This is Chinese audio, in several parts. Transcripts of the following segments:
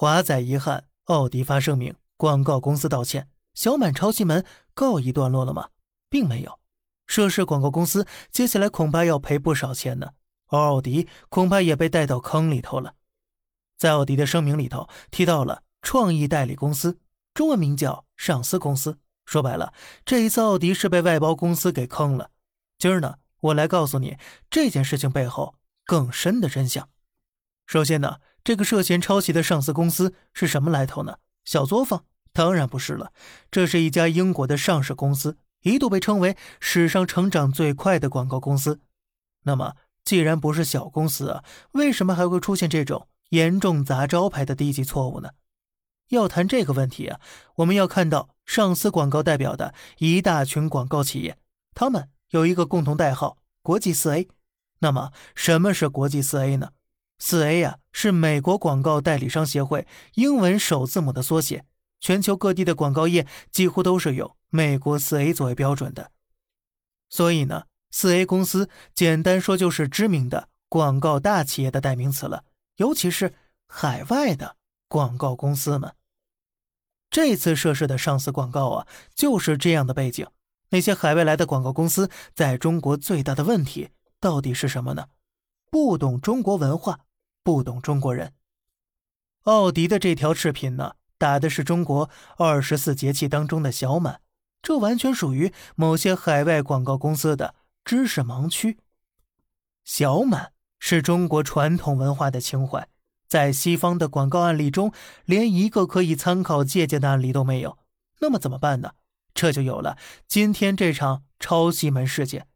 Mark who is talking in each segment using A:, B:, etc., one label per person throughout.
A: 华仔遗憾，奥迪发声明，广告公司道歉，小满抄袭门告一段落了吗？并没有，涉事广告公司接下来恐怕要赔不少钱呢，而奥迪恐怕也被带到坑里头了。在奥迪的声明里头提到了创意代理公司，中文名叫上司公司。说白了，这一次奥迪是被外包公司给坑了。今儿呢，我来告诉你这件事情背后更深的真相。首先呢，这个涉嫌抄袭的上市公司是什么来头呢？小作坊？当然不是了，这是一家英国的上市公司，一度被称为史上成长最快的广告公司。那么，既然不是小公司啊，为什么还会出现这种严重砸招牌的低级错误呢？要谈这个问题啊，我们要看到上司广告代表的一大群广告企业，他们有一个共同代号——国际四 A。那么，什么是国际四 A 呢？四 A 呀，是美国广告代理商协会英文首字母的缩写。全球各地的广告业几乎都是有美国四 A 作为标准的。所以呢，四 A 公司简单说就是知名的广告大企业的代名词了，尤其是海外的广告公司们。这次涉事的上司广告啊，就是这样的背景。那些海外来的广告公司在中国最大的问题到底是什么呢？不懂中国文化，不懂中国人。奥迪的这条视频呢，打的是中国二十四节气当中的小满，这完全属于某些海外广告公司的知识盲区。小满是中国传统文化的情怀。在西方的广告案例中，连一个可以参考借鉴的案例都没有。那么怎么办呢？这就有了今天这场抄袭门事件。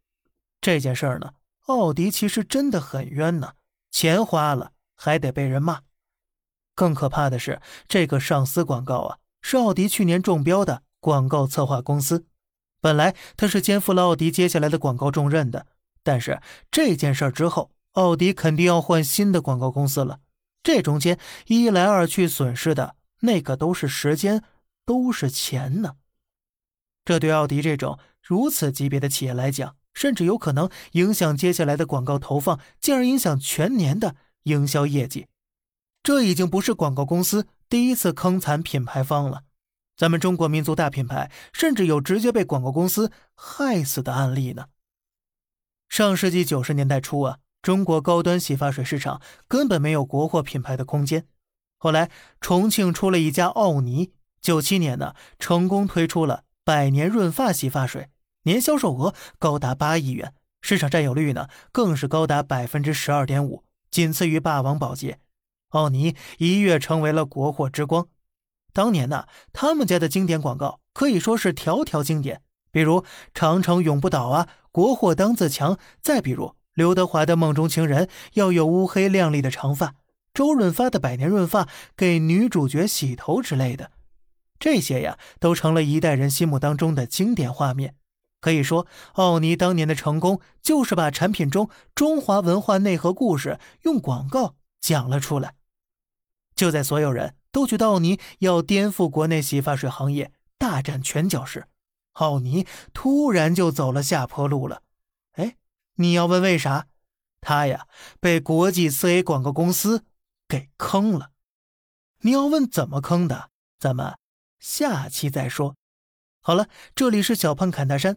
A: 这件事儿呢，奥迪其实真的很冤呢，钱花了还得被人骂。更可怕的是，这个上司广告啊，是奥迪去年中标的广告策划公司。本来他是肩负了奥迪接下来的广告重任的，但是这件事之后，奥迪肯定要换新的广告公司了。这中间一来二去损失的那可都是时间，都是钱呢。这对奥迪这种如此级别的企业来讲，甚至有可能影响接下来的广告投放，进而影响全年的营销业绩。这已经不是广告公司第一次坑惨品牌方了。咱们中国民族大品牌，甚至有直接被广告公司害死的案例呢。上世纪九十年代初啊。中国高端洗发水市场根本没有国货品牌的空间。后来，重庆出了一家奥尼，九七年呢，成功推出了百年润发洗发水，年销售额高达八亿元，市场占有率呢更是高达百分之十二点五，仅次于霸王宝洁。奥尼一跃成为了国货之光。当年呢，他们家的经典广告可以说是条条经典，比如“长城永不倒”啊，“国货当自强”，再比如。刘德华的梦中情人要有乌黑亮丽的长发，周润发的百年润发给女主角洗头之类的，这些呀都成了一代人心目当中的经典画面。可以说，奥尼当年的成功就是把产品中中华文化内核故事用广告讲了出来。就在所有人都觉得奥尼要颠覆国内洗发水行业、大展拳脚时，奥尼突然就走了下坡路了。哎你要问为啥？他呀被国际四 A 广告公司给坑了。你要问怎么坑的，咱们下期再说。好了，这里是小胖侃大山，